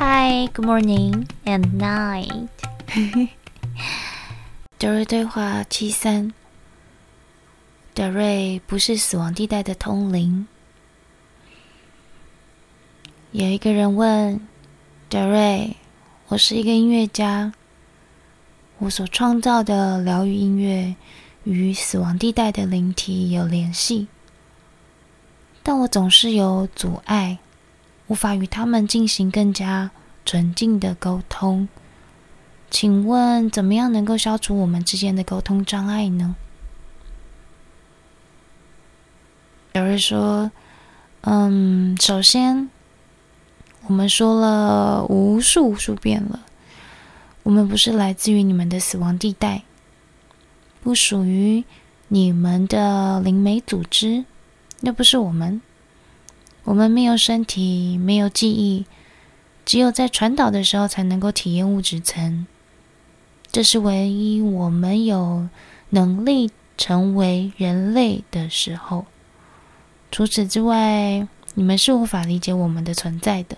Hi, good morning and night. 德瑞对话七三。德瑞不是死亡地带的通灵。有一个人问德瑞：“我是一个音乐家，我所创造的疗愈音乐与死亡地带的灵体有联系，但我总是有阻碍。”无法与他们进行更加纯净的沟通，请问怎么样能够消除我们之间的沟通障碍呢？有人说：“嗯，首先，我们说了无数无数遍了，我们不是来自于你们的死亡地带，不属于你们的灵媒组织，那不是我们。”我们没有身体，没有记忆，只有在传导的时候才能够体验物质层。这是唯一我们有能力成为人类的时候。除此之外，你们是无法理解我们的存在的。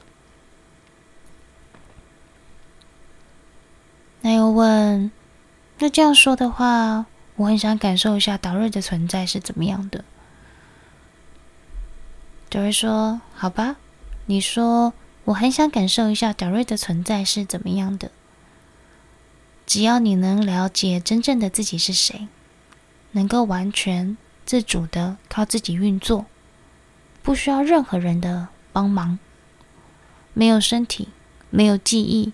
那又问，那这样说的话，我很想感受一下导瑞的存在是怎么样的。德瑞说：“好吧，你说，我很想感受一下德瑞的存在是怎么样的。只要你能了解真正的自己是谁，能够完全自主的靠自己运作，不需要任何人的帮忙，没有身体，没有记忆，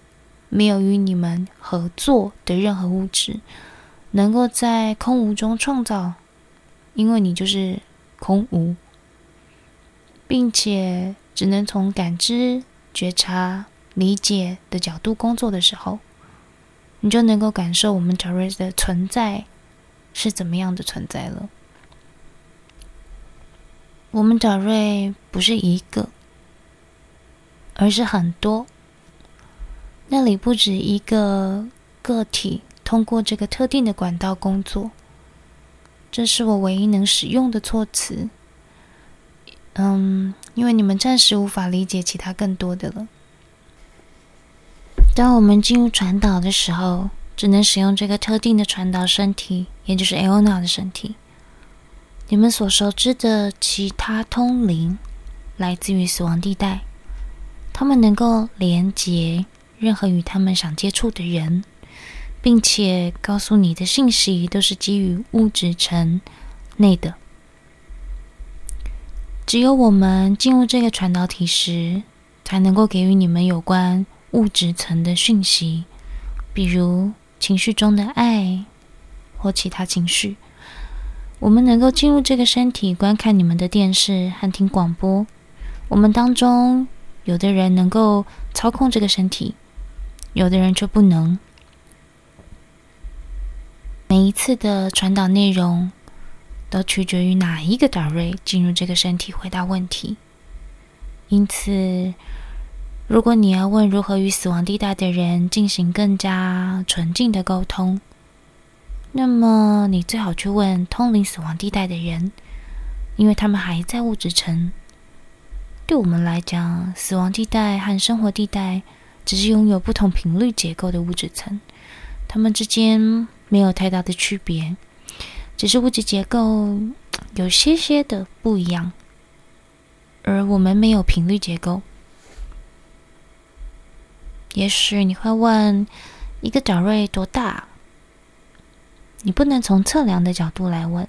没有与你们合作的任何物质，能够在空无中创造，因为你就是空无。”并且只能从感知、觉察、理解的角度工作的时候，你就能够感受我们找瑞的存在是怎么样的存在了。我们找瑞不是一个，而是很多。那里不止一个个体通过这个特定的管道工作，这是我唯一能使用的措辞。嗯，因为你们暂时无法理解其他更多的了。当我们进入传导的时候，只能使用这个特定的传导身体，也就是 Aona 的身体。你们所熟知的其他通灵，来自于死亡地带，他们能够连接任何与他们想接触的人，并且告诉你的信息都是基于物质层内的。只有我们进入这个传导体时，才能够给予你们有关物质层的讯息，比如情绪中的爱或其他情绪。我们能够进入这个身体，观看你们的电视和听广播。我们当中有的人能够操控这个身体，有的人却不能。每一次的传导内容，都取决于哪一个导瑞进入这个身体回答问题。因此，如果你要问如何与死亡地带的人进行更加纯净的沟通，那么你最好去问通灵死亡地带的人，因为他们还在物质层。对我们来讲，死亡地带和生活地带只是拥有不同频率结构的物质层，它们之间没有太大的区别。只是物质结构有些些的不一样，而我们没有频率结构。也许你会问：一个角瑞多大？你不能从测量的角度来问，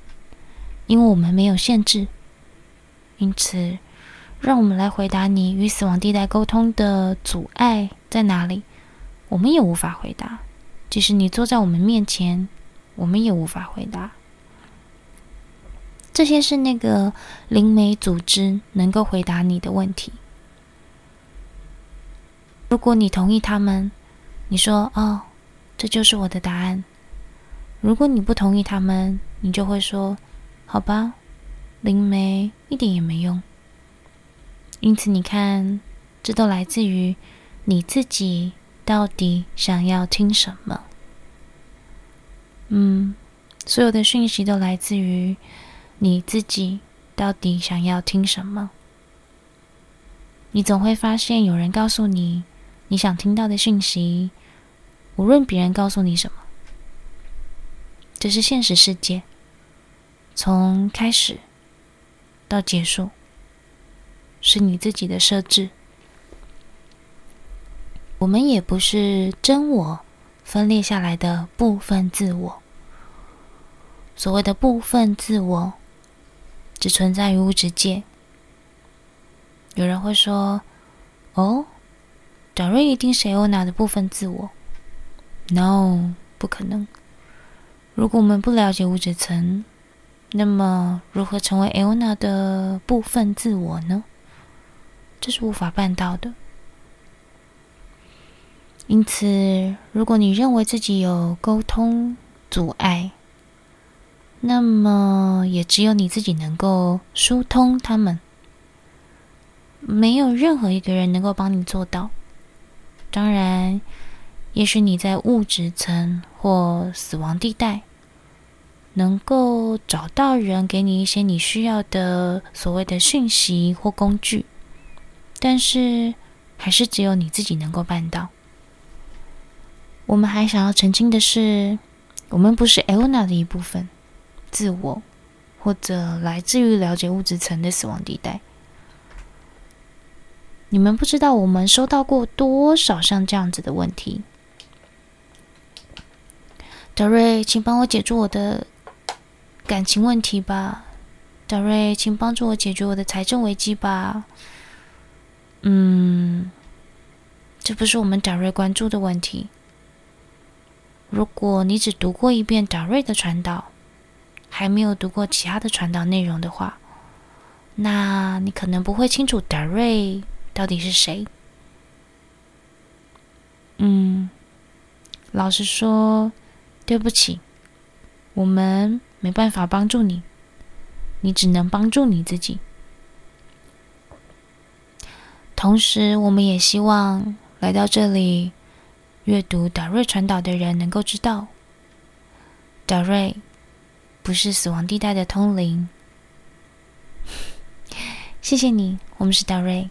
因为我们没有限制。因此，让我们来回答你与死亡地带沟通的阻碍在哪里？我们也无法回答。即使你坐在我们面前，我们也无法回答。这些是那个灵媒组织能够回答你的问题。如果你同意他们，你说：“哦，这就是我的答案。”如果你不同意他们，你就会说：“好吧，灵媒一点也没用。”因此，你看，这都来自于你自己到底想要听什么。嗯，所有的讯息都来自于。你自己到底想要听什么？你总会发现有人告诉你你想听到的讯息，无论别人告诉你什么。这是现实世界，从开始到结束，是你自己的设置。我们也不是真我分裂下来的部分自我。所谓的部分自我，只存在于物质界。有人会说：“哦，Darray 一定是 Aona 的部分自我。”No，不可能。如果我们不了解物质层，那么如何成为 Aona 的部分自我呢？这是无法办到的。因此，如果你认为自己有沟通阻碍，那么也只有你自己能够疏通他们，没有任何一个人能够帮你做到。当然，也许你在物质层或死亡地带，能够找到人给你一些你需要的所谓的讯息或工具，但是还是只有你自己能够办到。我们还想要澄清的是，我们不是 Aona 的一部分，自我，或者来自于了解物质层的死亡地带。你们不知道我们收到过多少像这样子的问题。Darray，请帮我解决我的感情问题吧。Darray，请帮助我解决我的财政危机吧。嗯，这不是我们达瑞关注的问题。如果你只读过一遍达瑞的传导，还没有读过其他的传导内容的话，那你可能不会清楚 Darray 到底是谁。嗯，老实说，对不起，我们没办法帮助你，你只能帮助你自己。同时，我们也希望来到这里。阅读 Darray 传导的人能够知道德瑞不是死亡地带的通灵。谢谢你，我们是达瑞。